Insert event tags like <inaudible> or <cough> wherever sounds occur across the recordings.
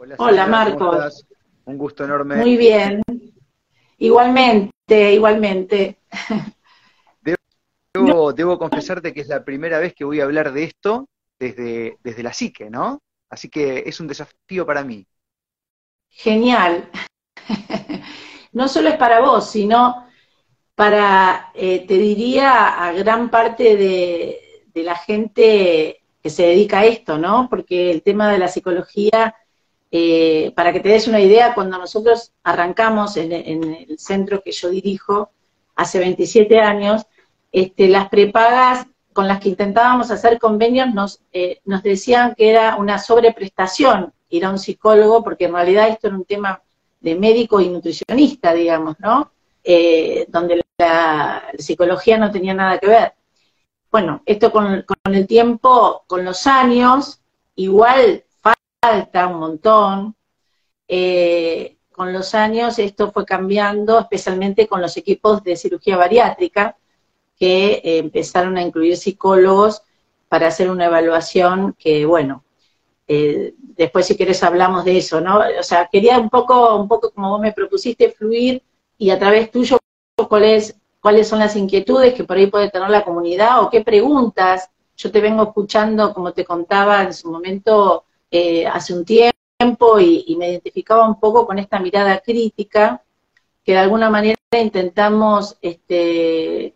Hola, Hola, Silvia, ¿cómo Marcos. Un gusto enorme. Muy bien. Igualmente, igualmente. Debo, debo confesarte que es la primera vez que voy a hablar de esto desde, desde la psique, ¿no? Así que es un desafío para mí. Genial. <laughs> No solo es para vos, sino para, eh, te diría, a gran parte de, de la gente que se dedica a esto, ¿no? Porque el tema de la psicología, eh, para que te des una idea, cuando nosotros arrancamos en, el centro que yo dirijo, hace 27 años, este, las prepagas con las que intentábamos hacer convenios nos, eh, nos decían que era una sobreprestación ir a un psicólogo, porque en realidad esto era un tema de médico y nutricionista, digamos, ¿no? Eh, donde la, psicología no tenía nada que ver. Bueno, esto con el tiempo, con los años, igual falta un montón. Eh, con los años esto fue cambiando, especialmente con los equipos de cirugía bariátrica, que eh, empezaron a incluir psicólogos para hacer una evaluación que, bueno, eh, después si quieres hablamos de eso, ¿no? O sea, quería un poco, un poco como vos me propusiste, fluir y a través tuyo, ¿cuáles, cuáles son las inquietudes que por ahí puede tener la comunidad o qué preguntas? Yo te vengo escuchando, como te contaba en su momento, eh, hace un tiempo y, me identificaba un poco con esta mirada crítica que de alguna manera intentamos este,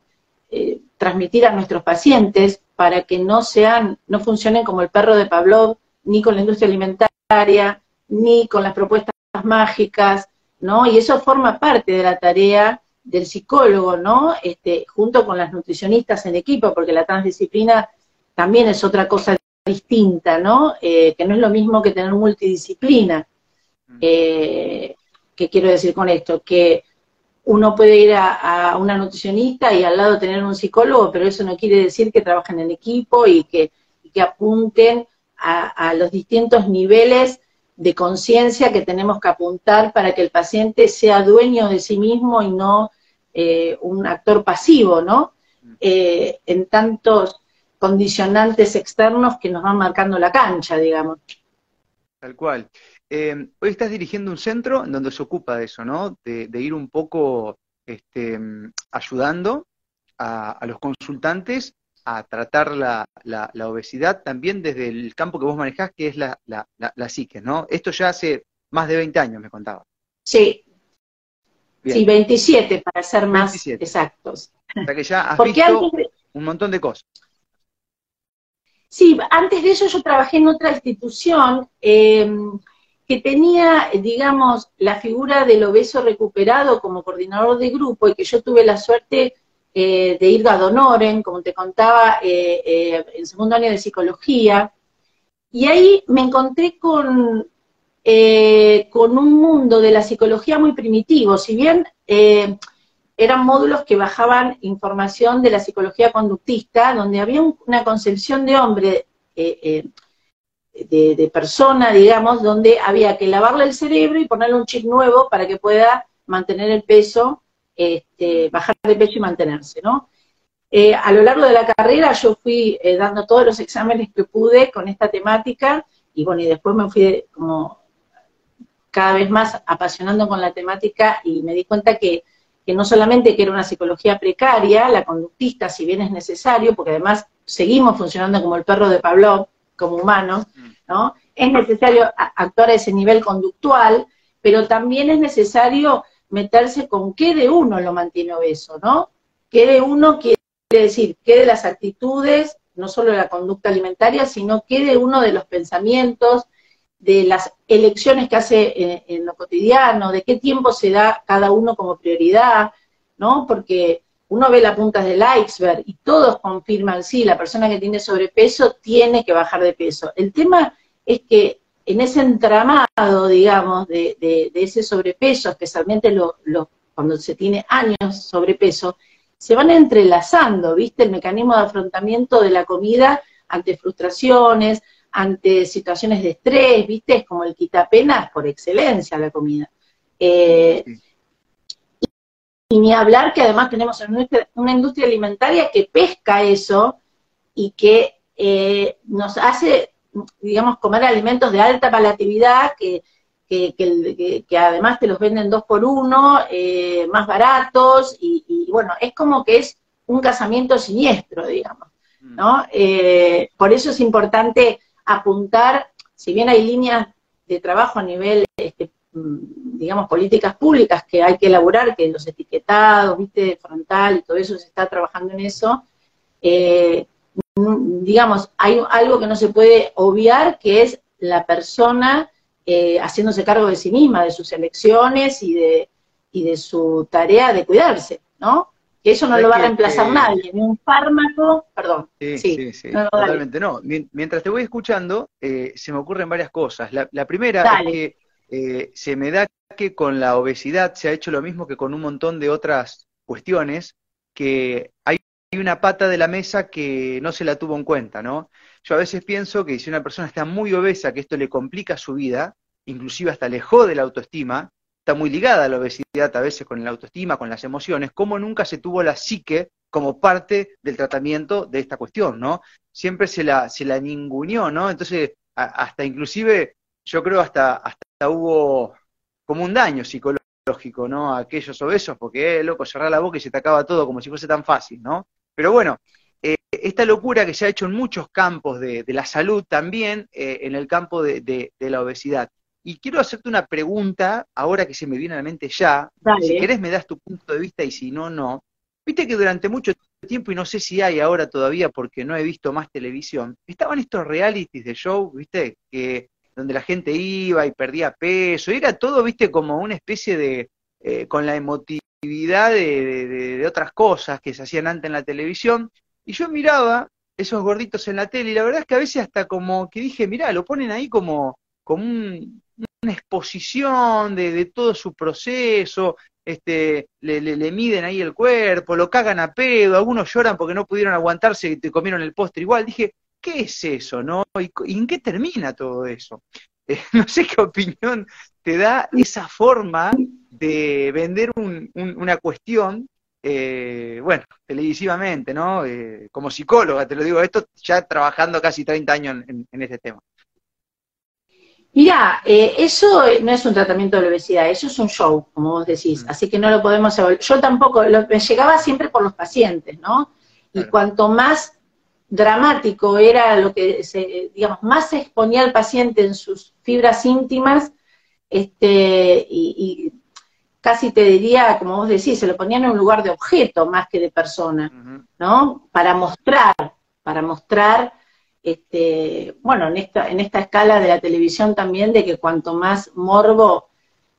eh, transmitir a nuestros pacientes para que no sean, no funcionen como el perro de Pavlov, ni con la industria alimentaria, ni con las propuestas mágicas, ¿no? Y eso forma parte de la tarea del psicólogo, ¿no? Este, junto con las nutricionistas en equipo, porque la transdisciplina también es otra cosa distinta, ¿no? Eh, que no es lo mismo que tener multidisciplina. Eh, ¿Qué quiero decir con esto? Que uno puede ir a, a, una nutricionista y al lado tener un psicólogo, pero eso no quiere decir que trabajen en equipo y que, y que apunten a, a, los distintos niveles de conciencia que tenemos que apuntar para que el paciente sea dueño de sí mismo y no eh, un actor pasivo, ¿no? Eh, en tantos condicionantes externos que nos van marcando la cancha, digamos. Tal cual. Eh, hoy estás dirigiendo un centro en donde se ocupa de eso, ¿no? De, de ir un poco este, ayudando a, a, los consultantes a tratar la, la, la, obesidad también desde el campo que vos manejás, que es la, la, psique, ¿no? Esto ya hace más de 20 años, me contaba. Sí. Bien. Sí, 27 para ser más 27. exactos. O sea que ya has Porque visto de... un montón de cosas. Sí, antes de eso yo trabajé en otra institución eh, que tenía, digamos, la figura del obeso recuperado como coordinador de grupo y que yo tuve la suerte eh, de ir a Donoren, como te contaba, eh, en segundo año de psicología, y ahí me encontré con, con un mundo de la psicología muy primitivo, si bien eran módulos que bajaban información de la psicología conductista, donde había un, una concepción de hombre, eh, de, de persona, digamos, donde había que lavarle el cerebro y ponerle un chip nuevo para que pueda mantener el peso este, bajar de peso y mantenerse, ¿no? Eh, a lo largo de la carrera yo fui eh, dando todos los exámenes que pude con esta temática y bueno, y después me fui como cada vez más apasionando con la temática y me di cuenta que, que no solamente que era una psicología precaria, la conductista, si bien es necesario, porque además seguimos funcionando como el perro de Pavlov, como humano, ¿no? Es necesario actuar a ese nivel conductual, pero también es necesario meterse con qué de uno lo mantiene obeso, ¿no? ¿Qué de uno quiere decir? ¿Qué de las actitudes, no solo de la conducta alimentaria, sino qué de uno de los pensamientos, de las elecciones que hace en, en lo cotidiano, de qué tiempo se da cada uno como prioridad, ¿no? Porque uno ve la punta del iceberg y todos confirman, sí, la persona que tiene sobrepeso tiene que bajar de peso. El tema es que en ese entramado, digamos, de, de, de ese sobrepeso, especialmente cuando se tiene años sobrepeso, se van entrelazando, ¿viste? El mecanismo de afrontamiento de la comida ante frustraciones, ante situaciones de estrés, ¿viste? Es como el quitapenas por excelencia la comida. Eh, y, y, ni hablar que además tenemos una industria alimentaria que pesca eso y que eh, nos hace digamos, comer alimentos de alta palatividad que, que, además te los venden dos por uno, eh, más baratos, y, bueno, es como que es un casamiento siniestro, digamos, mm. ¿no? Eh, por eso es importante apuntar, si bien hay líneas de trabajo a nivel, este, mm, digamos, políticas públicas que hay que elaborar, que los etiquetados, viste, frontal y todo eso se está trabajando en eso, eh, digamos, hay algo que no se puede obviar, que es la persona eh, haciéndose cargo de sí misma, de sus elecciones y de, y de su tarea de cuidarse, ¿no? Que eso no lo va a reemplazar nadie, ni un fármaco, perdón. Sí, sí, sí, totalmente no. Mientras te voy escuchando, eh, se me ocurren varias cosas. La, primera es que eh, se me da que con la obesidad se ha hecho lo mismo que con un montón de otras cuestiones, que hay una pata de la mesa que no se la tuvo en cuenta, ¿no? Yo a veces pienso que si una persona está muy obesa, que esto le complica su vida, inclusive hasta le jode la autoestima, está muy ligada a la obesidad a veces con la autoestima, con las emociones, cómo nunca se tuvo la psique como parte del tratamiento de esta cuestión, ¿no? Siempre se la, se la ninguneó, ¿no? Entonces, hasta inclusive, yo creo hasta, hasta hubo como un daño psicológico, ¿no? A aquellos obesos, porque, eh, loco, cerrar la boca y se te acaba todo como si fuese tan fácil, ¿no? Pero bueno, eh, esta locura que se ha hecho en muchos campos de, la salud, también eh, en el campo de, la obesidad. Y quiero hacerte una pregunta, ahora que se me viene a la mente ya, si querés me das tu punto de vista y si no, no. Viste que durante mucho tiempo, y no sé si hay ahora todavía porque no he visto más televisión, estaban estos realities de show, viste, que donde la gente iba y perdía peso, y era todo, viste, como una especie de, eh, con la emotividad de, de, otras cosas que se hacían antes en la televisión, y yo miraba esos gorditos en la tele y la verdad es que a veces hasta como que dije, mirá, lo ponen ahí como, como una exposición de, todo su proceso, este, le, miden ahí el cuerpo, lo cagan a pedo, algunos lloran porque no pudieron aguantarse y te comieron el postre igual. Dije, ¿qué es eso, no? ¿Y, en qué termina todo eso? Eh, <laughs> no sé qué opinión te da esa forma de vender una cuestión eh, bueno, televisivamente, ¿no? Eh, como psicóloga, te lo digo esto, ya trabajando casi 30 años en, este tema. Mira, eh, eso no es un tratamiento de la obesidad, eso es un show, como vos decís, mm. así que no lo podemos Yo tampoco, lo, me llegaba siempre por los pacientes, ¿no? Y cuanto más dramático era lo que, se, digamos, más se exponía al paciente en sus fibras íntimas, este, y casi te diría, como vos decís, se lo ponían en un lugar de objeto más que de persona, ¿no? Para mostrar, para mostrar, este, bueno, en esta, escala de la televisión también, de que cuanto más morbo,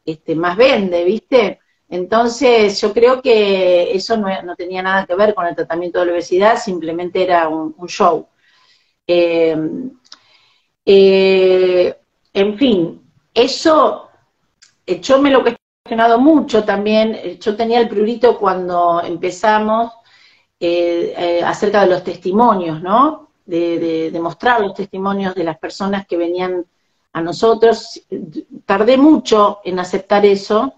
este, más vende, ¿viste? Entonces, yo creo que eso no, tenía nada que ver con el tratamiento de la obesidad, simplemente era un, show. Eh, eh, en fin, eso, yo me lo que mucho también, eh, yo tenía el prurito cuando empezamos eh, eh, acerca de los testimonios, ¿no? De, de, mostrar los testimonios de las personas que venían a nosotros. Tardé mucho en aceptar eso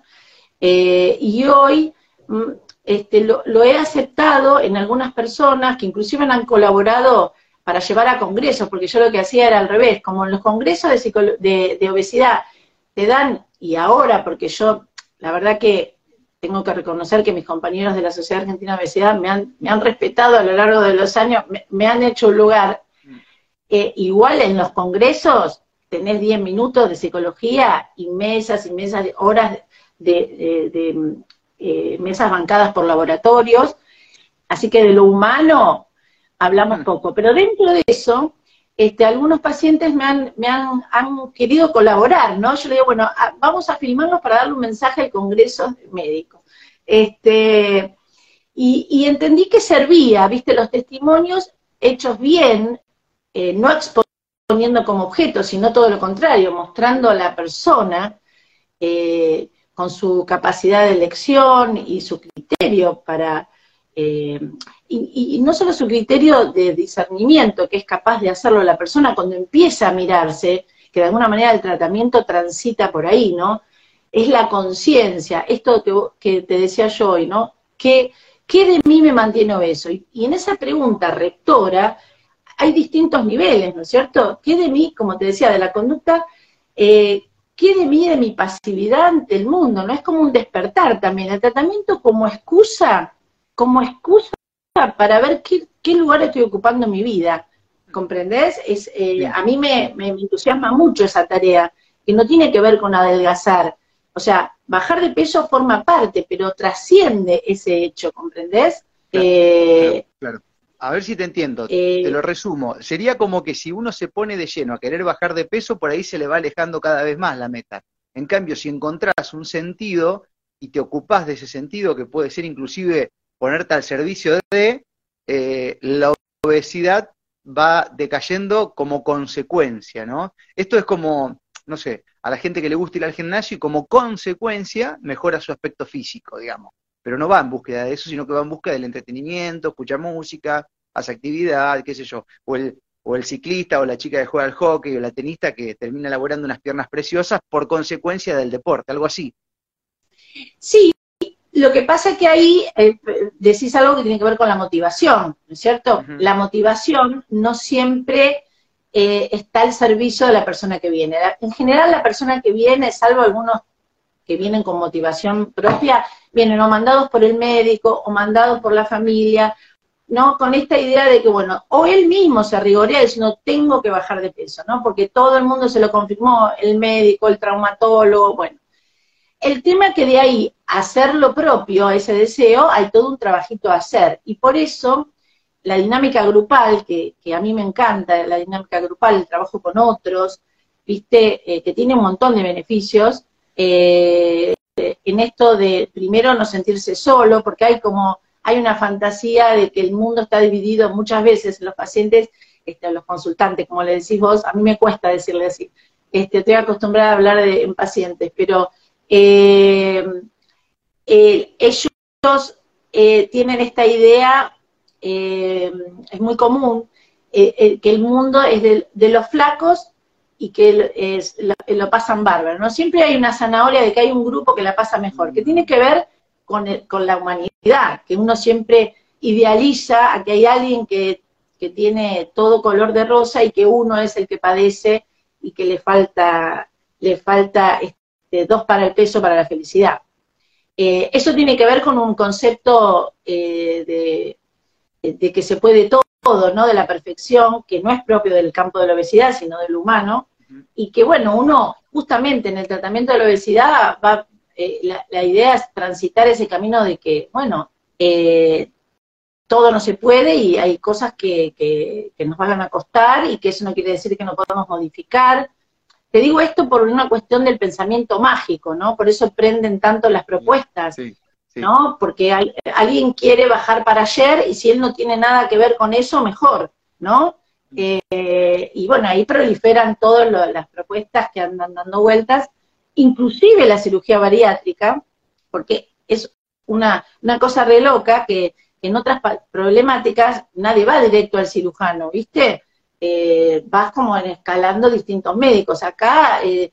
y hoy mm, este, lo, lo, he aceptado en algunas personas que inclusive han colaborado para llevar a congresos, porque yo lo que hacía era al revés, como en los congresos de, de, de obesidad te dan, y ahora, porque yo la verdad que tengo que reconocer que mis compañeros de la Sociedad Argentina de Obesidad me han, me han respetado a lo largo de los años, me, han hecho un lugar. Eh, igual en los congresos tenés 10 minutos de psicología y mesas y mesas de horas de, eh, mesas bancadas por laboratorios, así que de lo humano hablamos mm. poco, pero dentro de eso este, algunos pacientes me, han, me han, querido colaborar, ¿no? Yo le digo, bueno, vamos a filmarlos para darle un mensaje al Congreso Médico. Este, y, entendí que servía, viste, los testimonios hechos bien, eh, no exponiendo como objeto, sino todo lo contrario, mostrando a la persona eh, con su capacidad de elección y su criterio para eh, y, no solo su criterio de discernimiento, que es capaz de hacerlo la persona cuando empieza a mirarse, que de alguna manera el tratamiento transita por ahí, ¿no? Es la conciencia, esto que, te decía yo hoy, ¿no? ¿Qué, ¿Qué, de mí me mantiene obeso? Y, en esa pregunta rectora hay distintos niveles, ¿no es cierto? ¿Qué de mí, como te decía, de la conducta, eh, qué de mí, de mi pasividad ante el mundo? No es como un despertar también, el tratamiento como excusa, como excusa para ver qué, lugar estoy ocupando en mi vida, ¿comprendés? Es, eh, a mí me, me entusiasma mucho esa tarea, que no tiene que ver con adelgazar, o sea, bajar de peso forma parte, pero trasciende ese hecho, ¿comprendés? Claro, eh, claro, A ver si te entiendo, te lo eh, resumo. Sería como que si uno se pone de lleno a querer bajar de peso, por ahí se le va alejando cada vez más la meta. En cambio, si encontrás un sentido y te ocupás de ese sentido, que puede ser inclusive ponerte al servicio de, eh, la obesidad va decayendo como consecuencia, ¿no? Esto es como, no sé, a la gente que le gusta ir al gimnasio y como consecuencia mejora su aspecto físico, digamos. Pero no va en búsqueda de eso, sino que va en búsqueda del entretenimiento, escucha música, hace actividad, qué sé yo. O el, o el ciclista o la chica que juega al hockey o la tenista que termina elaborando unas piernas preciosas por consecuencia del deporte, algo así. Sí, lo que pasa es que ahí eh, decís algo que tiene que ver con la motivación, ¿no es cierto? La motivación no siempre eh, está al servicio de la persona que viene. En general, la persona que viene, salvo algunos que vienen con motivación propia, vienen o mandados por el médico o mandados por la familia, ¿no? Con esta idea de que, bueno, o él mismo se rigorea diciendo, tengo que bajar de peso, ¿no? Porque todo el mundo se lo confirmó, el médico, el traumatólogo, bueno. El tema que de ahí hacer lo propio, ese deseo, hay todo un trabajito a hacer. Y por eso la dinámica grupal, que, a mí me encanta, la dinámica grupal, el trabajo con otros, viste, eh, que tiene un montón de beneficios, eh, en esto de primero no sentirse solo, porque hay como, hay una fantasía de que el mundo está dividido muchas veces, los pacientes, este, los consultantes, como le decís vos, a mí me cuesta decirle así, este, estoy acostumbrada a hablar de, en pacientes, pero eh, ellos tienen esta idea eh, es muy común, eh, eh, que el mundo es de, los flacos y que lo, pasan bárbaro, ¿no? Siempre hay una zanahoria de que hay un grupo que la pasa mejor, que tiene que ver con, con la humanidad, que uno siempre idealiza a que hay alguien que, tiene todo color de rosa y que uno es el que padece y que le falta, le falta este, dos para el peso para la felicidad. eso tiene que ver con un concepto de, de que se puede todo, ¿no? De la perfección, que no es propio del campo de la obesidad, sino del humano, y que, bueno, uno justamente en el tratamiento de la obesidad va, eh, la, idea es transitar ese camino de que, bueno, eh, todo no se puede y hay cosas que, que, nos van a costar y que eso no quiere decir que no podamos modificar. Te digo esto por una cuestión del pensamiento mágico, ¿no? Por eso prenden tanto las propuestas. Sí. ¿No? Porque alguien quiere bajar para ayer y si él no tiene nada que ver con eso, mejor, ¿no? Eh, y bueno, ahí proliferan todas las propuestas que andan dando vueltas, inclusive la cirugía bariátrica, porque es una, una cosa re loca que, en otras problemáticas nadie va directo al cirujano, ¿viste? Eh, vas como en escalando distintos médicos. Acá eh,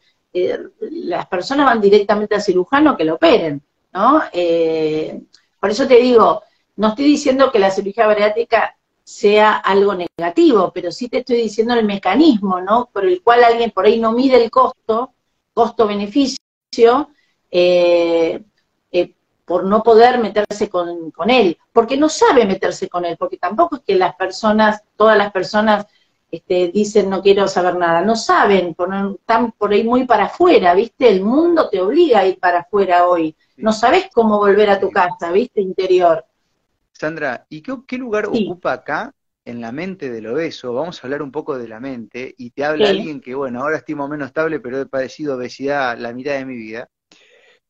las personas van directamente al cirujano que lo operen. ¿No? Eh, por eso te digo, no estoy diciendo que la cirugía bariátrica sea algo negativo, pero sí te estoy diciendo el mecanismo, ¿no? Por el cual alguien por ahí no mide el costo, costo-beneficio, eh, eh, por no poder meterse con, él, porque no sabe meterse con él, porque tampoco es que las personas, todas las personas este, dicen no quiero saber nada, no saben, están por ahí muy para afuera, ¿viste? El mundo te obliga a ir para afuera hoy, no sabes cómo volver a tu casa, ¿viste? Interior. Sandra, ¿y qué, lugar ocupa acá en la mente del obeso? Vamos a hablar un poco de la mente, y te habla alguien que, bueno, ahora estoy más o menos estable, pero he padecido obesidad la mitad de mi vida.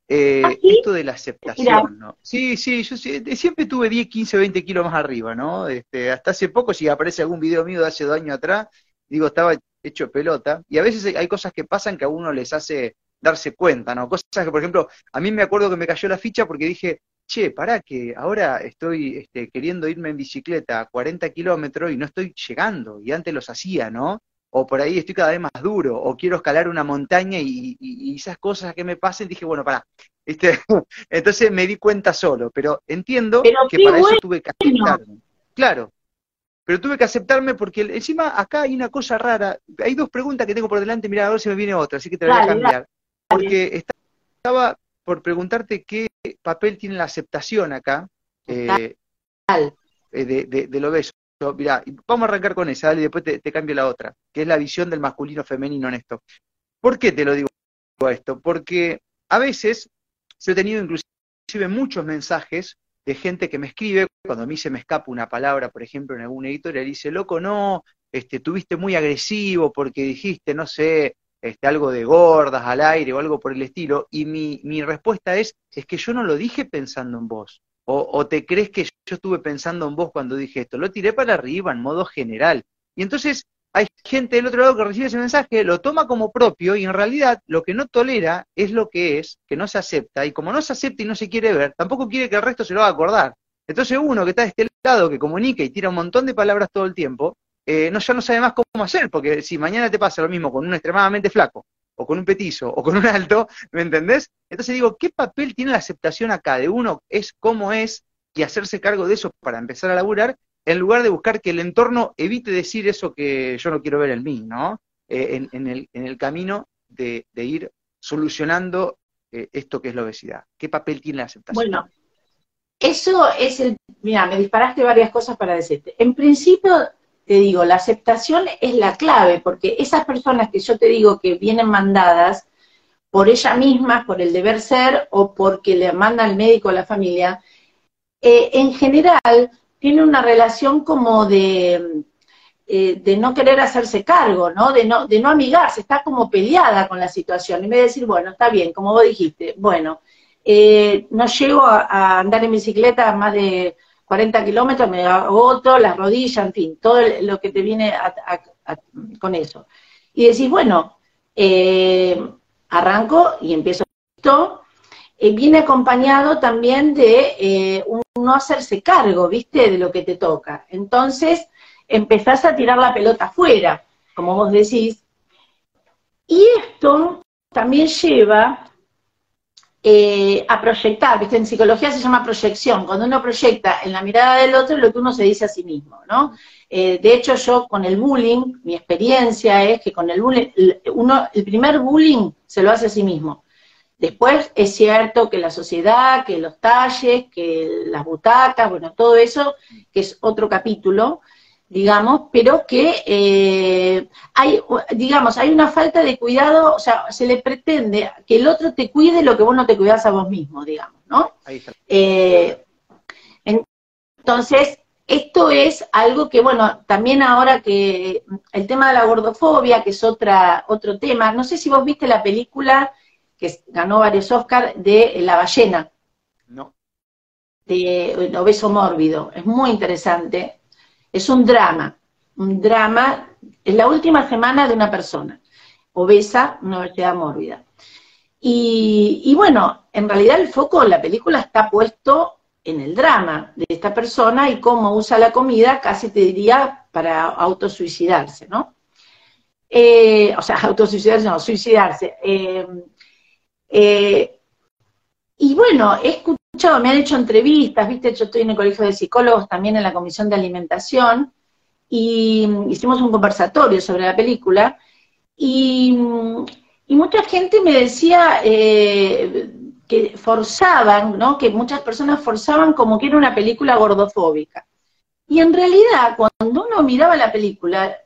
Eh, ¿Ah, esto de la aceptación, ¿no? Sí, sí, yo siempre tuve 10, 15, 20 kilos más arriba, ¿no? Este, hasta hace poco, si aparece algún video mío de hace dos años atrás, digo, estaba hecho pelota. Y a veces hay cosas que pasan que a uno les hace darse cuenta, ¿no? Cosas que, por ejemplo, a mí me acuerdo que me cayó la ficha porque dije, che, pará que ahora estoy este, queriendo irme en bicicleta a 40 kilómetros y no estoy llegando, y antes los hacía, ¿no? o por ahí estoy cada vez más duro, o quiero escalar una montaña y, esas cosas que me pasen, dije, bueno, pará. <laughs> Entonces me di cuenta solo, pero entiendo que para eso tuve que aceptarme. Claro. pero tuve que aceptarme porque encima acá hay una cosa rara. Hay dos preguntas que tengo por delante, mira, a ver si me viene otra, así que te la voy a cambiar. Porque estaba por preguntarte qué papel tiene la aceptación acá eh, eh, de, de, de, lo beso. Mirá, vamos a arrancar con esa, dale, y después te, te, cambio la otra, que es la visión del masculino femenino en esto. ¿Por qué te lo digo esto? Porque a veces yo he tenido inclusive muchos mensajes de gente que me escribe, cuando a mí se me escapa una palabra, por ejemplo, en algún editorial, dice, loco, no, este, tuviste muy agresivo porque dijiste, no sé, este, algo de gordas al aire o algo por el estilo, y mi, mi respuesta es, es que yo no lo dije pensando en vos, o, o te crees que yo estuve pensando en vos cuando dije esto, lo tiré para arriba en modo general. Y entonces hay gente del otro lado que recibe ese mensaje, lo toma como propio y en realidad lo que no tolera es lo que es, que no se acepta, y como no se acepta y no se quiere ver, tampoco quiere que el resto se lo haga acordar. Entonces uno que está de este lado, que comunica y tira un montón de palabras todo el tiempo, eh, no, ya no sabe más cómo hacer, porque si mañana te pasa lo mismo con un extremadamente flaco, o con un petizo, o con un alto, ¿me entendés? Entonces digo, ¿qué papel tiene la aceptación acá de uno? Es cómo es y hacerse cargo de eso para empezar a laburar, en lugar de buscar que el entorno evite decir eso que yo no quiero ver en mí, ¿no? Eh, en, el, en, el, camino de, de ir solucionando eh, esto que es la obesidad. ¿Qué papel tiene la aceptación? Bueno, eso es el, mira, me disparaste varias cosas para decirte. En principio, te digo, la aceptación es la clave, porque esas personas que yo te digo que vienen mandadas por ella misma, por el deber ser, o porque le manda el médico a la familia, eh, en general tiene una relación como de, eh, de no querer hacerse cargo, ¿no? De, ¿no? de no amigarse, está como peleada con la situación. En vez de decir, bueno, está bien, como vos dijiste, bueno, eh, no llego a, andar en bicicleta más de 40 kilómetros, me agoto, las rodillas, en fin, todo lo que te viene con eso. Y decís, bueno, eh, arranco y empiezo esto, eh, viene acompañado también de eh, un no hacerse cargo, ¿viste?, de lo que te toca. Entonces, empezás a tirar la pelota afuera, como vos decís, y esto también lleva eh, a proyectar, ¿viste? En psicología se llama proyección, cuando uno proyecta en la mirada del otro lo que uno se dice a sí mismo, ¿no? Eh, de hecho, yo con el bullying, mi experiencia es que con el bullying, uno, el primer bullying se lo hace a sí mismo. Después es cierto que la sociedad, que los talles, que las butacas, bueno, todo eso, que es otro capítulo, digamos, pero que eh, hay, digamos, hay una falta de cuidado, o sea, se le pretende que el otro te cuide lo que vos no te cuidas a vos mismo, digamos, ¿no? Eh, entonces, esto es algo que, bueno, también ahora que el tema de la gordofobia, que es otra, otro tema, no sé si vos viste la película que ganó varios Oscars de La ballena. No. De Obeso Mórbido. Es muy interesante. Es un drama. Un drama. Es la última semana de una persona obesa, una obesidad mórbida. Y, bueno, en realidad el foco de la película está puesto en el drama de esta persona y cómo usa la comida, casi te diría, para autosuicidarse, ¿no? Eh, o sea, <laughs> autosuicidarse, no, suicidarse. Eh, eh, y bueno, he me han hecho entrevistas, viste, yo estoy en el colegio de psicólogos, también en la comisión de alimentación, y hicimos un conversatorio sobre la película, y, y mucha gente me decía eh, que forzaban, ¿no? Que muchas personas forzaban como que era una película gordofóbica. Y en realidad, cuando uno miraba la película,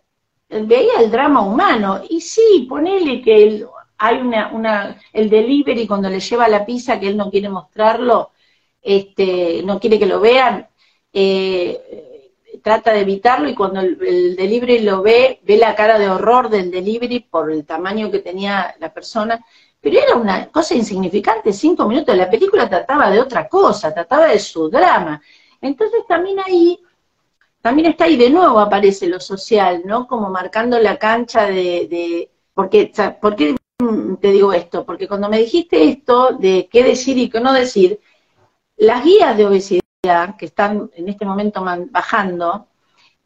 veía el drama humano, y sí, ponele que el, hay una, una, el delivery cuando le lleva la pizza que él no quiere mostrarlo, este, no quiere que lo vean, eh, trata de evitarlo y cuando el, el, delivery lo ve, ve la cara de horror del delivery por el tamaño que tenía la persona, pero era una cosa insignificante, cinco minutos, la película trataba de otra cosa, trataba de su drama. Entonces también ahí, también está ahí de nuevo aparece lo social, ¿no? Como marcando la cancha de, de porque, porque te digo esto? Porque cuando me dijiste esto de qué decir y qué no decir, las guías de obesidad que están en este momento bajando,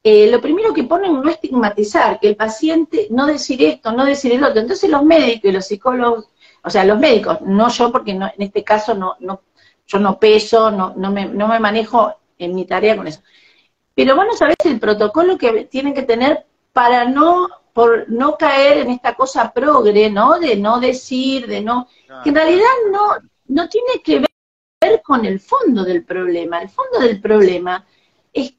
eh, lo primero que ponen no estigmatizar, que el paciente no decir esto, no decir el otro. Entonces los médicos y los psicólogos, o sea, los médicos, no yo porque no, en este caso no, no, yo no peso, no, no, me, no me manejo en mi tarea con eso. pero vos no sabés el protocolo que tienen que tener para no, por no caer en esta cosa progre, ¿no? De no decir, de no, que en realidad no, no tiene que ver con el fondo del problema. El fondo del problema es,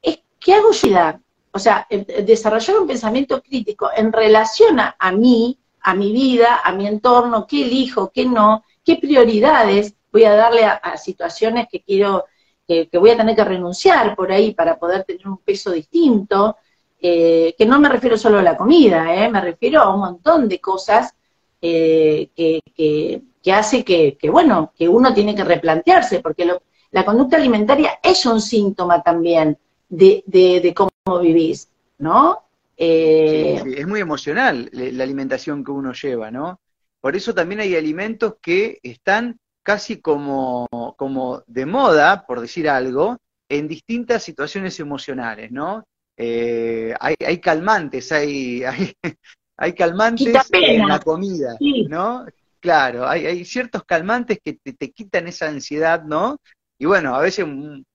es que hago ciudad, o sea, desarrollar un pensamiento crítico en relación a, mí, a mi vida, a mi entorno, qué elijo, qué no, qué prioridades voy a darle a, situaciones que quiero, que, voy a tener que renunciar por ahí para poder tener un peso distinto, eh, que no me refiero solo a la comida, eh, me refiero a un montón de cosas eh, que, hace que, bueno, que uno tiene que replantearse, porque la conducta alimentaria es un síntoma también de, de, cómo vivís, ¿no? Eh, es muy emocional la alimentación que uno lleva, ¿no? Por eso también hay alimentos que están casi como, como de moda, por decir algo, en distintas situaciones emocionales, ¿no? Eh, hay, hay, calmantes, hay, <laughs> hay, calmantes en la comida, ¿no? Claro, hay, hay, ciertos calmantes que te, te, quitan esa ansiedad, ¿no? Y bueno, a veces,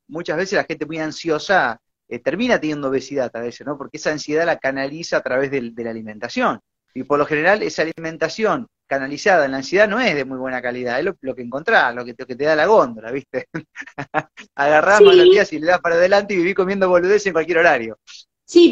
muchas veces la gente muy ansiosa eh, termina teniendo obesidad a veces, ¿no? Porque esa ansiedad la canaliza a través de, la alimentación. Y por lo general esa alimentación canalizada en la ansiedad no es de muy buena calidad, es lo, que encontrás, lo que, te, da la góndola, ¿viste? <laughs> Agarrás sí. los días y le das para adelante y vivís comiendo boludez en cualquier horario. Sí,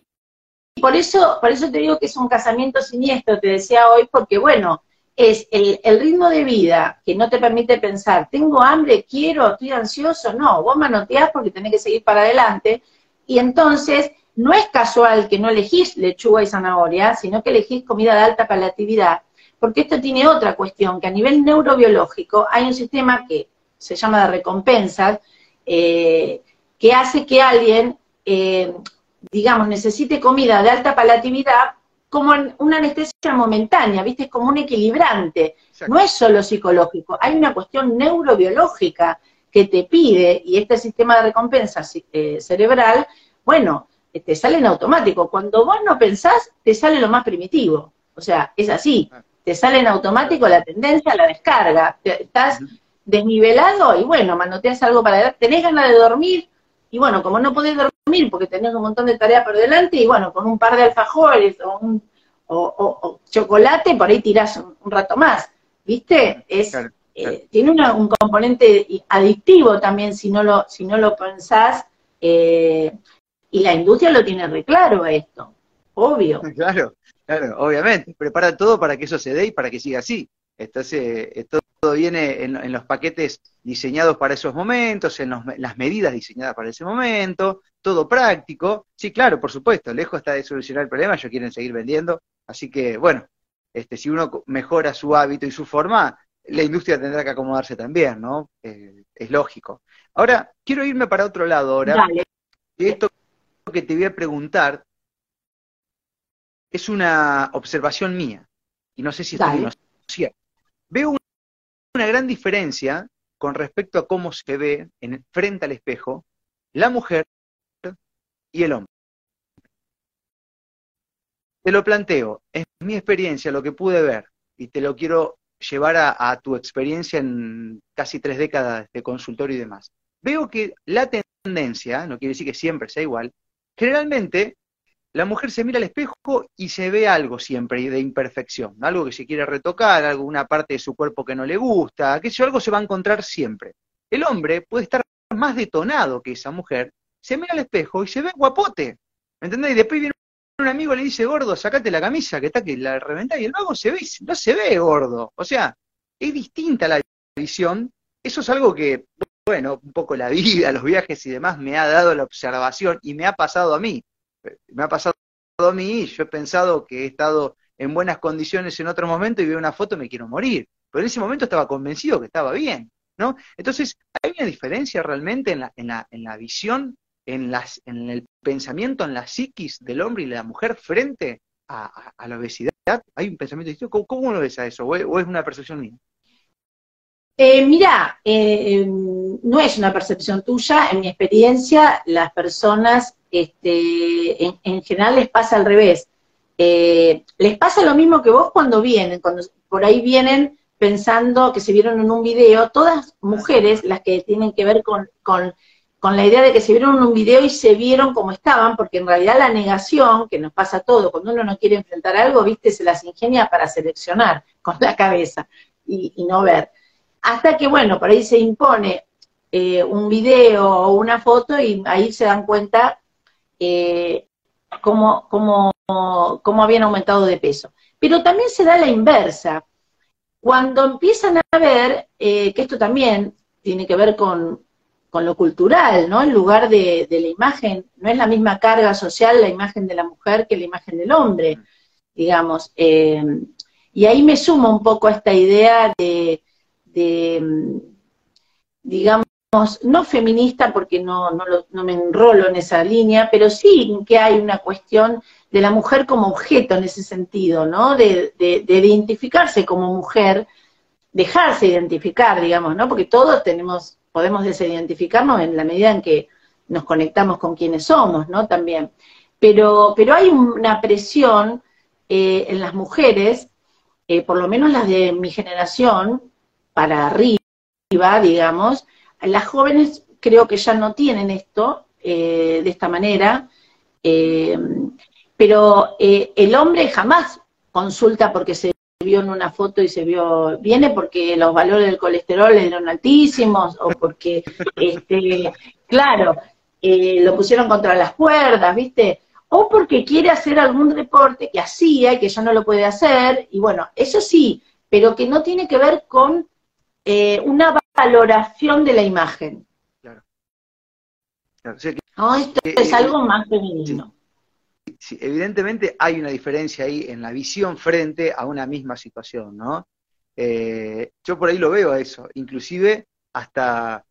por eso, por eso te digo que es un casamiento siniestro, te decía hoy, porque bueno, es el, el, ritmo de vida que no te permite pensar, tengo hambre, quiero, estoy ansioso, no, vos manoteás porque tenés que seguir para adelante, y entonces no es casual que no elegís lechuga y zanahoria, sino que elegís comida de alta palatividad, porque esto tiene otra cuestión, que a nivel neurobiológico hay un sistema que se llama de recompensas, eh, que hace que alguien, eh, digamos, necesite comida de alta palatividad como una anestesia momentánea, ¿viste? Es como un equilibrante. No es solo psicológico, hay una cuestión neurobiológica que te pide, y este sistema de recompensa eh, cerebral, bueno, te este, sale en automático. Cuando vos no pensás, te sale lo más primitivo. O sea, es así. Te sale en automático la tendencia a la descarga. Estás desnivelado y bueno, manoteas algo para... Tenés ganas de dormir y bueno, como no podés dormir porque tenés un montón de tareas por delante y bueno, con un par de alfajores o un o, chocolate, por ahí tirás un, rato más. ¿Viste? Es, eh, tiene un componente adictivo también si no lo, si no lo pensás, eh, y la industria lo tiene re claro esto, obvio. <laughs> Claro, claro, obviamente, prepara todo para que eso se dé y para que siga así. Entonces, eh, todo viene en, los paquetes diseñados para esos momentos, en las medidas diseñadas para ese momento, todo práctico. Sí, claro, por supuesto, lejos está de solucionar el problema, ellos quieren seguir vendiendo. Así que, bueno, este, si uno mejora su hábito y su forma, la industria tendrá que acomodarse también, ¿no? Eh, es lógico. Ahora, quiero irme para otro lado ahora. Y esto que te voy a preguntar es una observación mía, y no sé si estoy cierto. Veo una gran diferencia con respecto a cómo se ve en, frente al espejo la mujer y el hombre. Te lo planteo, es mi experiencia, lo que pude ver, y te lo quiero llevar a, tu experiencia en casi tres décadas de consultorio y demás. Veo que la tendencia, no quiere decir que siempre sea igual, generalmente la mujer se mira al espejo y se ve algo siempre de imperfección, algo que se quiere retocar, alguna parte de su cuerpo que no le gusta, que algo se va a encontrar siempre. El hombre puede estar más detonado que esa mujer, se mira al espejo y se ve guapote, ¿me entendés? Y después viene un amigo le dice, gordo, sacate la camisa, que está que la reventá, y el vago se ve, no se ve gordo. O sea, es distinta la visión. Eso es algo que, bueno, un poco la vida, los viajes y demás me ha dado la observación y me ha pasado a mí. Me ha pasado a mí yo he pensado que he estado en buenas condiciones en otro momento y veo una foto y me quiero morir. Pero en ese momento estaba convencido que estaba bien, ¿no? Entonces, hay una diferencia realmente en la, en la, en la visión en, las, en el pensamiento, en la psiquis del hombre y la mujer frente a, la obesidad? ¿Hay un pensamiento distinto? ¿Cómo, lo ves a eso? ¿O es, una percepción mía? Eh, mira, eh, no es una percepción tuya, en mi experiencia las personas este, en, general les pasa al revés. Eh, les pasa lo mismo que vos cuando vienen, cuando por ahí vienen pensando que se vieron en un video, todas mujeres las que tienen que ver con con la idea de que se vieron un video y se vieron como estaban, porque en realidad la negación, que nos pasa todo, cuando uno no quiere enfrentar algo, viste, se las ingenia para seleccionar con la cabeza y, no ver. Hasta que, bueno, por ahí se impone eh, un video o una foto y ahí se dan cuenta eh, cómo, cómo, cómo habían aumentado de peso. Pero también se da la inversa. Cuando empiezan a ver, eh, que esto también tiene que ver con, con lo cultural, ¿no? En lugar de, la imagen, no es la misma carga social la imagen de la mujer que la imagen del hombre, digamos. Eh, y ahí me sumo un poco a esta idea de, digamos, no feminista porque no, no, me enrolo en esa línea, pero sí que hay una cuestión de la mujer como objeto en ese sentido, ¿no? De, de, de identificarse como mujer, dejarse identificar, digamos, ¿no? Porque todos tenemos podemos desidentificarnos en la medida en que nos conectamos con quienes somos, ¿no? También. Pero, pero hay una presión eh, en las mujeres, eh, por lo menos las de mi generación, para arriba, digamos, las jóvenes creo que ya no tienen esto eh, de esta manera, pero el hombre jamás consulta porque se vio en una foto y se vio, viene porque los valores del colesterol eran altísimos o porque, <laughs> este, claro, eh, lo pusieron contra las cuerdas, ¿viste? O porque quiere hacer algún deporte que hacía y que ya no lo puede hacer, y bueno, eso sí, pero que no tiene que ver con eh, una valoración de la imagen. Claro. no, esto es eh, algo más femenino evidentemente hay una diferencia ahí en la visión frente a una misma situación, ¿no? Eh, yo por ahí lo veo a eso, inclusive hasta,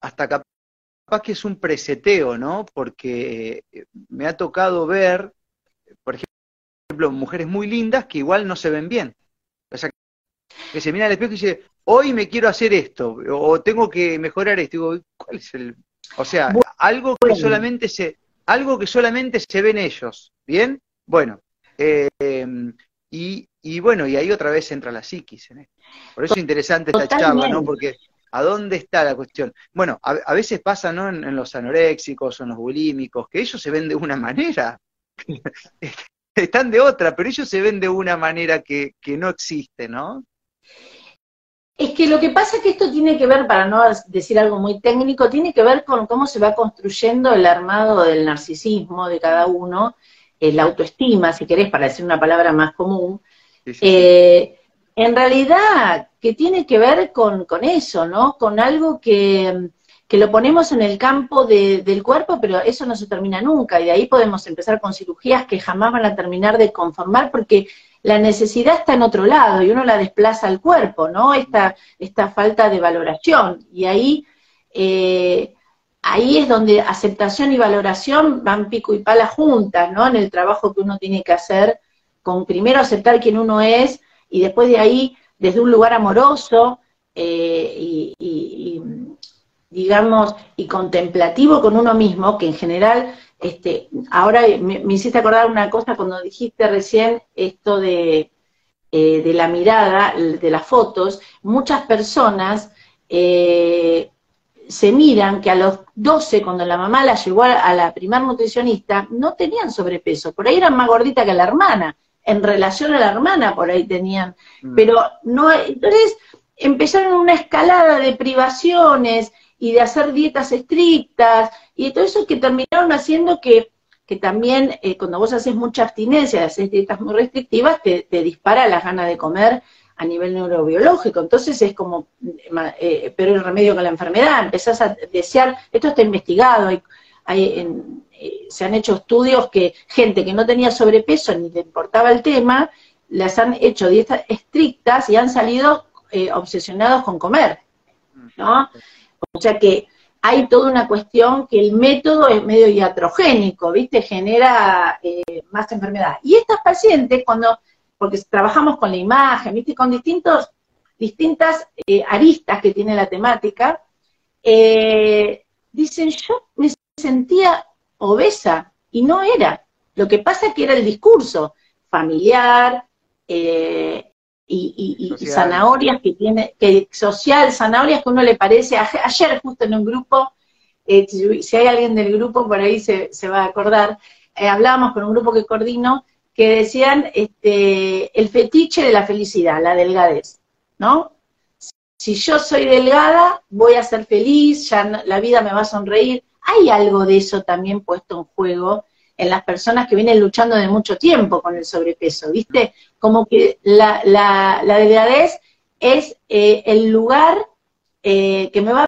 hasta capaz que es un preseteo, ¿no? Porque eh, me ha tocado ver, por ejemplo, mujeres muy lindas que igual no se ven bien. O sea, que se mira al espejo y dice, hoy me quiero hacer esto, o tengo que mejorar esto. Digo, ¿cuál es el...? O sea, algo que solamente se, algo que solamente se ven ellos, ¿bien? Bueno, eh, y, bueno, y ahí otra vez entra la psiquis en esto. Por eso es interesante esta charla, ¿no? Porque ¿a dónde está la cuestión? Bueno, a, veces pasa, ¿no? En, los anoréxicos o en los bulímicos, que ellos se ven de una manera, <laughs> están de otra, pero ellos se ven de una manera que, que no existe, ¿no? Es que lo que pasa es que esto tiene que ver, para no decir algo muy técnico, tiene que ver con cómo se va construyendo el armado del narcisismo de cada uno, eh, la autoestima, si querés, para decir una palabra más común. Eh, en realidad, que tiene que ver con, eso, ¿no? Con algo que, lo ponemos en el campo del cuerpo, pero eso no se termina nunca, y de ahí podemos empezar con cirugías que jamás van a terminar de conformar, porque la necesidad está en otro lado y uno la desplaza al cuerpo, ¿no? Esta, falta de valoración. Y ahí, eh, ahí es donde aceptación y valoración van pico y pala juntas, ¿no? En el trabajo que uno tiene que hacer, con primero aceptar quién uno es y después de ahí, desde un lugar amoroso eh, y, digamos, y contemplativo con uno mismo, que en general este, ahora me, hiciste acordar una cosa cuando dijiste recién esto de, eh, de la mirada, de las fotos, muchas personas eh, se miran que a los 12, cuando la mamá la llevó a la primer nutricionista, no tenían sobrepeso, por ahí eran más gorditas que la hermana, en relación a la hermana por ahí tenían, mm. pero no, entonces empezaron una escalada de privaciones y de hacer dietas estrictas, y todo eso que terminaron haciendo que, que también eh, cuando vos haces mucha abstinencia, haces dietas muy restrictivas, te, dispara las ganas de comer a nivel neurobiológico. Entonces es como, eh, pero el remedio con la enfermedad, empezás a desear, esto está investigado, hay, eh, se han hecho estudios que gente que no tenía sobrepeso ni le importaba el tema, las han hecho dietas estrictas y han salido obsesionados con comer, ¿no? O sea que hay toda una cuestión que el método es medio iatrogénico, ¿viste? Genera eh, más enfermedad. Y estas pacientes, cuando, porque trabajamos con la imagen, ¿viste? Con distintos, distintas eh, aristas que tiene la temática, eh, dicen, yo me sentía obesa y no era. Lo que pasa es que era el discurso familiar, y, zanahorias que tiene, que social, zanahorias que uno le parece, ayer justo en un grupo eh, si, hay alguien del grupo por ahí se, va a acordar, eh, hablábamos con un grupo que coordino que decían este, el fetiche de la felicidad, la delgadez, ¿no? Si yo soy delgada, voy a ser feliz, ya la vida me va a sonreír. Hay algo de eso también puesto en juego en las personas que vienen luchando de mucho tiempo con el sobrepeso, ¿viste? Como que la, la, la delgadez es eh, el lugar eh, que me va,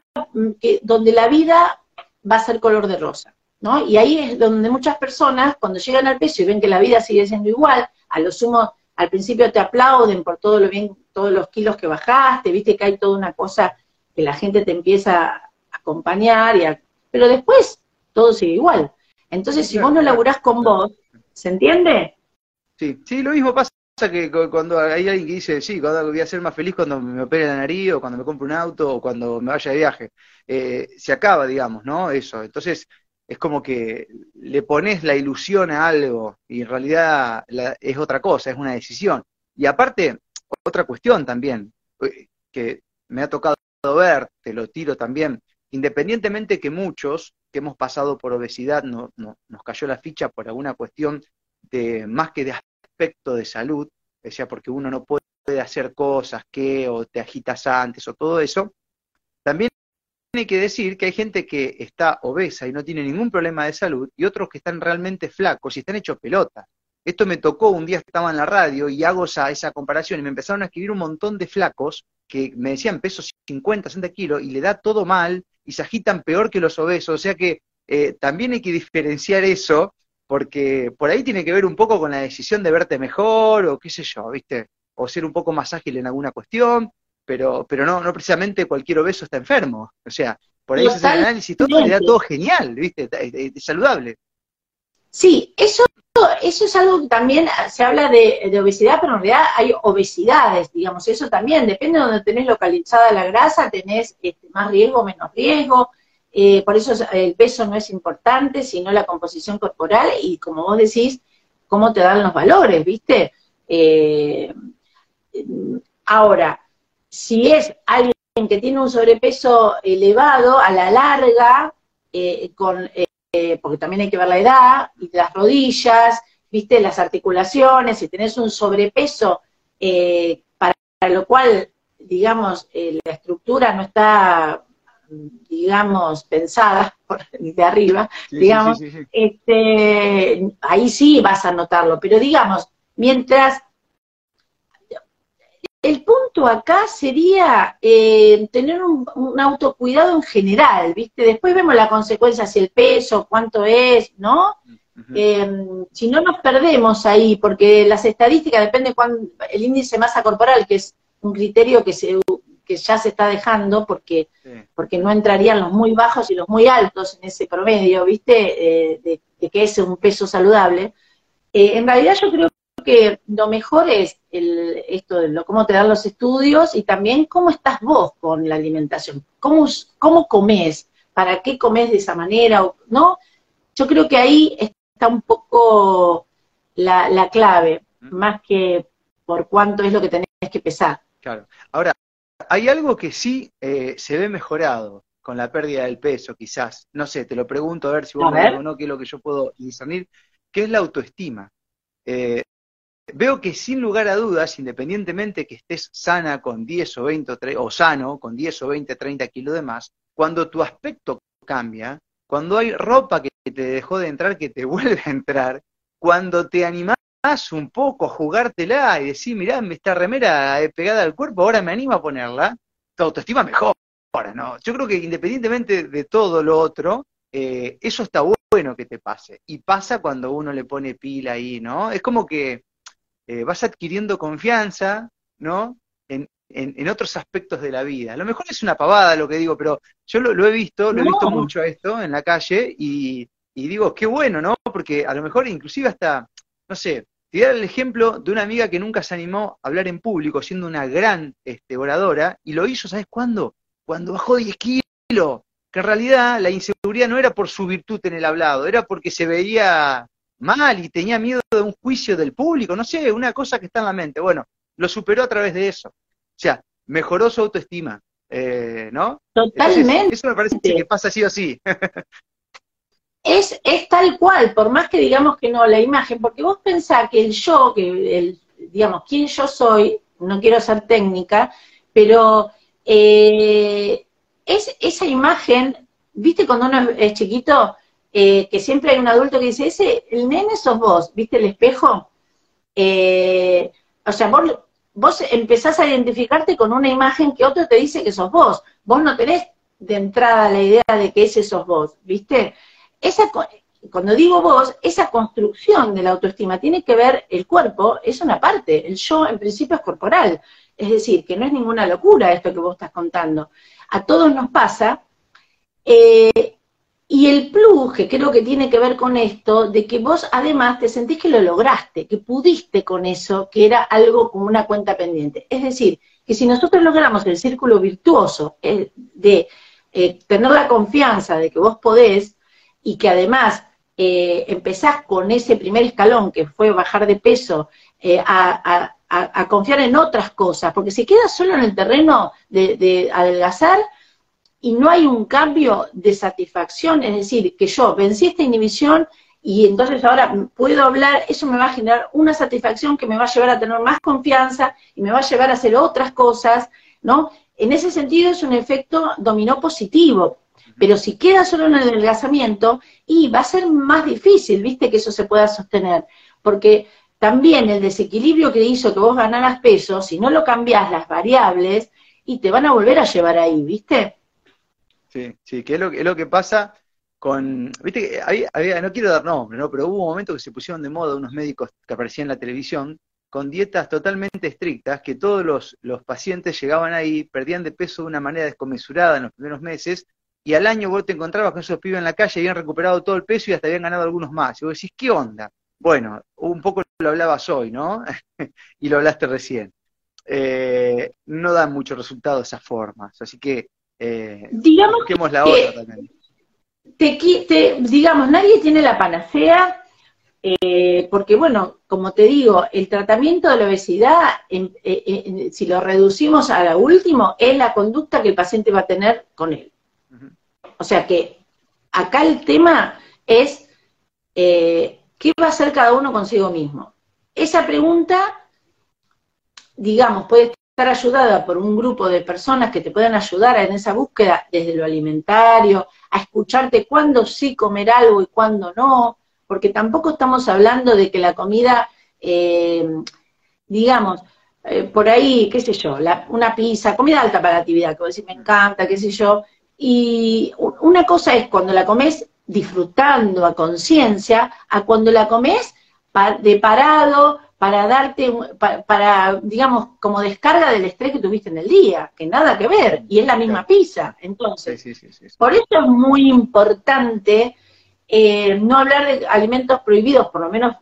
que, donde la vida va a ser color de rosa, ¿no? Y ahí es donde muchas personas, cuando llegan al peso y ven que la vida sigue siendo igual, a lo sumo, al principio te aplauden por todo lo bien, todos los kilos que bajaste, viste que hay toda una cosa que la gente te empieza a acompañar, y pero después todo sigue igual. Entonces, si vos no laburás con vos, ¿se entiende? Sí, sí, lo mismo pasa que cuando hay alguien que dice, sí, cuando voy a ser más feliz cuando me opere la nariz, o cuando me compre un auto, o cuando me vaya de viaje. Eh, se acaba, digamos, ¿no? Eso. Entonces, es como que le pones la ilusión a algo y en realidad es otra cosa, es una decisión. Y aparte, otra cuestión también, eh, que me ha tocado ver, te lo tiro también, independientemente que muchos que hemos pasado por obesidad no, nos cayó la ficha por alguna cuestión de más que de aspecto de salud, decía porque uno no puede hacer cosas que o te agitas antes o todo eso, también hay que decir que hay gente que está obesa y no tiene ningún problema de salud y otros que están realmente flacos y están hechos pelota. Esto me tocó un día estaba en la radio y hago esa, esa comparación y me empezaron a escribir un montón de flacos que me decían pesos 50, 60 kilos y le da todo mal y se agitan peor que los obesos. O sea que eh, también hay que diferenciar eso porque por ahí tiene que ver un poco con la decisión de verte mejor o qué sé yo, ¿viste? O ser un poco más ágil en alguna cuestión, pero, pero no, no precisamente cualquier obeso está enfermo. O sea, por ahí se hace el análisis todo le da todo genial, ¿viste? Es, saludable. Sí, eso, eso es algo que también se habla de, obesidad, pero en realidad hay obesidades, digamos, eso también, depende de donde tenés localizada la grasa, tenés este, más riesgo, menos riesgo, eh, por eso el peso no es importante, sino la composición corporal y como vos decís, cómo te dan los valores, ¿viste? Eh, ahora, si es alguien que tiene un sobrepeso elevado, a la larga, eh, con, porque también hay que ver la edad, y las rodillas, ¿viste? Las articulaciones, si tenés un sobrepeso para lo cual, digamos, la estructura no está digamos, pensadas <laughs> por, de arriba, digamos, este, ahí sí vas a notarlo, pero digamos, mientras el punto acá sería eh, tener un, autocuidado en general, ¿viste? Después vemos la consecuencia, si el peso, cuánto es, ¿no? Em, si no nos perdemos ahí, porque las estadísticas depende cuán, el índice masa corporal, que es un criterio que se que ya se está dejando porque, porque no entrarían los muy bajos y los muy altos en ese promedio, ¿viste? Eh, de, que es un peso saludable. Eh, en realidad yo creo que lo mejor es el, esto de lo, cómo te dan los estudios y también cómo estás vos con la alimentación, cómo, cómo comes, para qué comes de esa manera, ¿no? Yo creo que ahí está un poco la, la clave, más que por cuánto es lo que tenés que pesar. Claro. Ahora, hay algo que sí eh, se ve mejorado con la pérdida del peso, quizás. No sé, te lo pregunto a ver si vos me o no, qué es lo que yo puedo discernir, que es la autoestima. Eh, veo que sin lugar a dudas, independientemente que estés sana con 10 o 20 o, o sano con 10 o 20, 30 kilos de más, cuando tu aspecto cambia, cuando hay ropa que te dejó de entrar, que te <laughs> vuelve a entrar, cuando te animás un poco, jugártela y decir, mirá, esta remera pegada al cuerpo, ahora me animo a ponerla, tu autoestima mejora, ¿no? Yo creo que independientemente de todo lo otro, eh, eso está bueno que te pase. Y pasa cuando uno le pone pila ahí, ¿no? Es como que eh, vas adquiriendo confianza, ¿no? En, en, otros aspectos de la vida. A lo mejor es una pavada lo que digo, pero yo lo, he visto, lo he visto mucho esto en la calle y, y digo, qué bueno, ¿no? Porque a lo mejor inclusive hasta, no sé, te dar el ejemplo de una amiga que nunca se animó a hablar en público, siendo una gran este, oradora, y lo hizo, ¿sabes cuándo? Cuando bajó 10 kilos. Que en realidad la inseguridad no era por su virtud en el hablado, era porque se veía mal y tenía miedo de un juicio del público, no sé, una cosa que está en la mente. Bueno, lo superó a través de eso. O sea, mejoró su autoestima, eh, ¿no? Totalmente. eso me parece que pasa sí o sí. <laughs> es, es tal cual, por más que digamos que no, la imagen, porque vos pensás que el yo, que el, digamos, quién yo soy, no quiero ser técnica, pero eh, es esa imagen, viste cuando uno es chiquito, eh, que siempre hay un adulto que dice, ese, el nene sos vos, ¿viste el espejo? Eh, o sea, vos, vos empezás a identificarte con una imagen que otro te dice que sos vos. Vos no tenés de entrada la idea de que ese sos vos, ¿viste? Esa, cuando digo vos, esa construcción de la autoestima tiene que ver, el cuerpo es una parte, el yo en principio es corporal. Es decir, que no es ninguna locura esto que vos estás contando. A todos nos pasa. Eh, y el plus, que creo que tiene que ver con esto, de que vos además te sentís que lo lograste, que pudiste con eso, que era algo como una cuenta pendiente. Es decir, que si nosotros logramos el círculo virtuoso eh, de eh, tener la confianza de que vos podés y que además eh, empezás con ese primer escalón que fue bajar de peso a, confiar en otras cosas, porque si quedas solo en el terreno de, de adelgazar, y no hay un cambio de satisfacción, es decir, que yo vencí esta inhibición y entonces ahora puedo hablar, eso me va a generar una satisfacción que me va a llevar a tener más confianza y me va a llevar a hacer otras cosas, ¿no? En ese sentido es un efecto dominó positivo, pero si queda solo en el adelgazamiento, y va a ser más difícil, viste, que eso se pueda sostener, porque también el desequilibrio que hizo que vos ganaras peso, si no lo cambiás las variables, y te van a volver a llevar ahí, viste. Sí, sí, que es lo, es lo que pasa con, viste, había, no quiero dar nombre, ¿no? pero hubo un momento que se pusieron de moda unos médicos que aparecían en la televisión con dietas totalmente estrictas, que todos los, los pacientes llegaban ahí, perdían de peso de una manera descomesurada en los primeros meses, y al año vos te encontrabas con esos pibes en la calle, habían recuperado todo el peso y hasta habían ganado algunos más. Y vos decís, ¿qué onda? Bueno, un poco lo hablabas hoy, ¿no? <laughs> y lo hablaste recién. Eh, no dan muchos resultados esas formas, así que eh, digamos la digamos, nadie tiene la panacea, eh, porque bueno, como te digo, el tratamiento de la obesidad, si lo reducimos a lo último, es la conducta que el paciente va a tener con él. O sea que acá el tema es eh, qué va a hacer cada uno consigo mismo. Esa pregunta, digamos, puede estar ayudada por un grupo de personas que te puedan ayudar en esa búsqueda desde lo alimentario, a escucharte cuándo sí comer algo y cuándo no, porque tampoco estamos hablando de que la comida, eh, digamos, eh, por ahí, qué sé yo, una pizza, comida alta para la actividad, que vos decís, me encanta, qué sé yo, y una cosa es cuando la comes disfrutando a conciencia, a cuando la comes de parado, para darte, para, digamos, como descarga del estrés que tuviste en el día, que nada que ver, y es la misma pizza. Entonces, por eso es muy importante eh, no hablar de alimentos prohibidos, por lo menos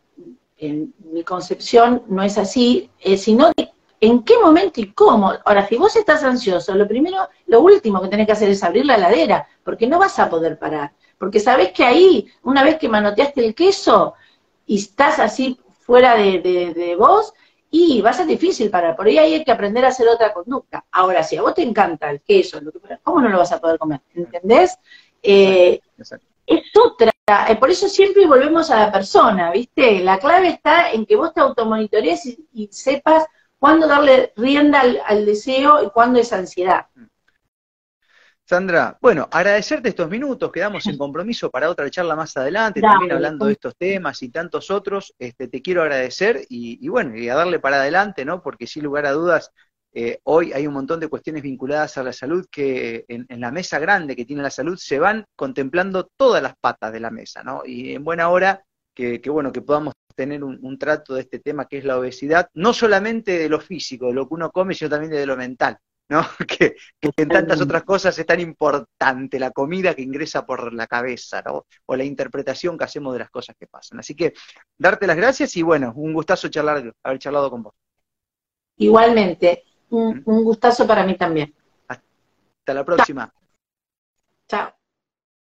en mi concepción no es así, eh, sino de en qué momento y cómo. Ahora, si vos estás ansioso, lo primero, lo último que tenés que hacer es abrir la heladera, porque no vas a poder parar. Porque sabés que ahí, una vez que manoteaste el queso y estás así fuera de, vos y va a ser difícil para, por ahí hay que aprender a hacer otra conducta. Ahora, si a vos te encanta el queso, ¿cómo no lo vas a poder comer? ¿Entendés? Eh, es otra, eh, por eso siempre volvemos a la persona, ¿viste? La clave está en que vos te automonitorees y, sepas cuándo darle rienda al, deseo y cuándo es ansiedad. Sandra, bueno, agradecerte estos minutos, quedamos en <laughs> compromiso para otra charla más adelante, también hablando de estos temas y tantos otros, este, te quiero agradecer y, bueno, y a darle para adelante, ¿no? Porque sin lugar a dudas, eh, hoy hay un montón de cuestiones vinculadas a la salud que en, la mesa grande que tiene la salud se van contemplando todas las patas de la mesa, ¿no? Y en buena hora que, bueno, que podamos tener un, un, trato de este tema que es la obesidad, no solamente de lo físico, de lo que uno come, sino también de lo mental. ¿No? <laughs> Que, en tantas otras cosas es tan importante la comida que ingresa por la cabeza, ¿no? O la interpretación que hacemos de las cosas que pasan. Así que darte las gracias y bueno, un gustazo charlar, haber charlado con vos. Igualmente, un, un gustazo para mí también. Hasta la próxima. Chao.